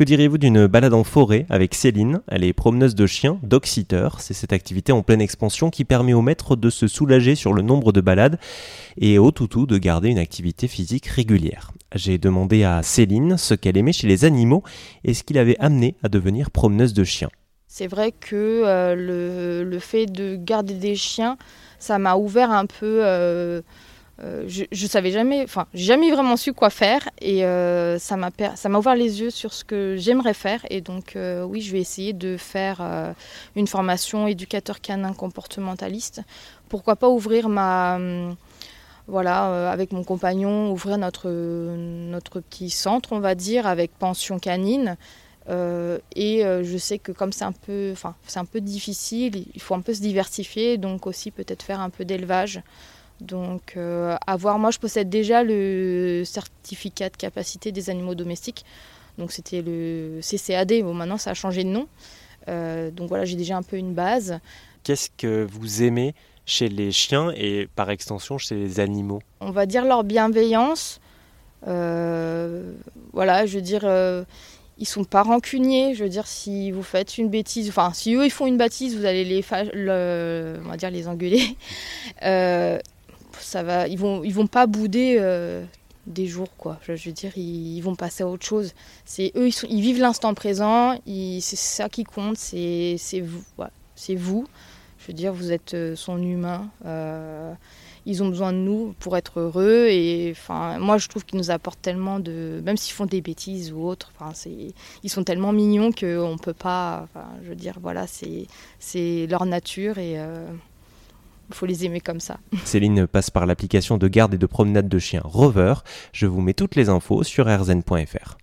Que diriez-vous d'une balade en forêt avec Céline Elle est promeneuse de chiens, dog sitter. C'est cette activité en pleine expansion qui permet au maître de se soulager sur le nombre de balades et au toutou de garder une activité physique régulière. J'ai demandé à Céline ce qu'elle aimait chez les animaux et ce qui l'avait amené à devenir promeneuse de chiens. C'est vrai que euh, le, le, fait de garder des chiens, ça m'a ouvert un peu. Euh, euh, je, je, savais jamais, enfin, jamais vraiment su quoi faire et euh, ça m'a ouvert les yeux sur ce que j'aimerais faire et donc euh, oui, je vais essayer de faire une formation éducateur canin comportementaliste. Pourquoi pas ouvrir ma hum, voilà, avec mon compagnon, ouvrir notre, petit centre, on va dire, avec pension canine. Et je sais que comme c'est un peu, enfin, c'est un peu difficile, il faut un peu se diversifier, donc aussi peut-être faire un peu d'élevage. Donc, euh, à voir. Moi, je possède déjà le certificat de capacité des animaux domestiques. Donc, c'était le CCAD. Bon, maintenant, ça a changé de nom. Euh, donc, voilà, j'ai déjà un peu une base. Qu'est-ce que vous aimez chez les chiens et par extension chez les animaux? On va dire leur bienveillance. Euh, voilà, je veux dire, euh, ils sont pas rancuniers. Je veux dire, si vous faites une bêtise, enfin, si eux ils font une bêtise, vous allez les, le, on va dire les engueuler. Ils vont, vont pas bouder euh, des jours quoi. Je, veux dire, ils, vont passer à autre chose. C'est eux, ils, vivent l'instant présent. C'est ça qui compte. C'est vous, vous. Je veux dire, vous êtes euh, son humain. Euh, ils ont besoin de nous pour être heureux et moi je trouve qu'ils nous apportent tellement de même s'ils font des bêtises ou c'est ils sont tellement mignons que on peut pas je veux dire voilà c'est leur nature faut les aimer comme ça. Céline passe par l'application de garde et de promenade de chiens Rover. Je vous mets toutes les infos sur rzn.fr.